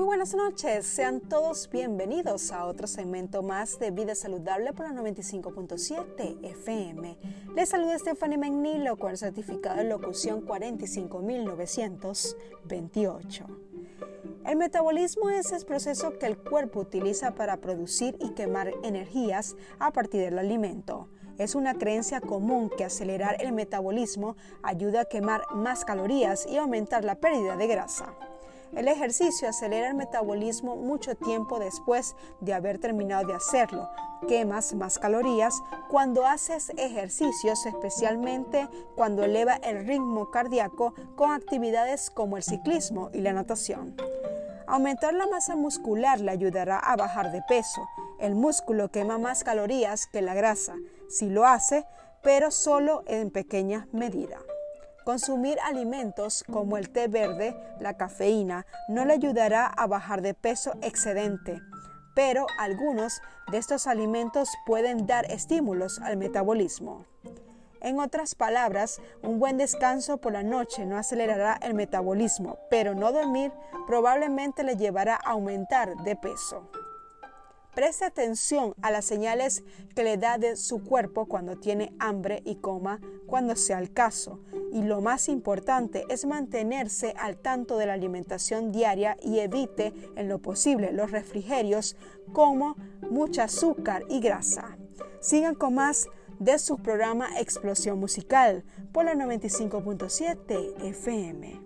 Muy buenas noches, sean todos bienvenidos a otro segmento más de Vida Saludable por la 95.7 FM. Les saluda Stephanie Magnilo con el certificado de locución 45928. El metabolismo es el proceso que el cuerpo utiliza para producir y quemar energías a partir del alimento. Es una creencia común que acelerar el metabolismo ayuda a quemar más calorías y aumentar la pérdida de grasa. El ejercicio acelera el metabolismo mucho tiempo después de haber terminado de hacerlo. Quemas más calorías cuando haces ejercicios, especialmente cuando eleva el ritmo cardíaco con actividades como el ciclismo y la natación. Aumentar la masa muscular le ayudará a bajar de peso. El músculo quema más calorías que la grasa, si lo hace, pero solo en pequeña medida. Consumir alimentos como el té verde, la cafeína, no le ayudará a bajar de peso excedente, pero algunos de estos alimentos pueden dar estímulos al metabolismo. En otras palabras, un buen descanso por la noche no acelerará el metabolismo, pero no dormir probablemente le llevará a aumentar de peso. Preste atención a las señales que le da de su cuerpo cuando tiene hambre y coma cuando sea el caso. Y lo más importante es mantenerse al tanto de la alimentación diaria y evite en lo posible los refrigerios como mucha azúcar y grasa. Sigan con más de su programa Explosión Musical por la 95.7 FM.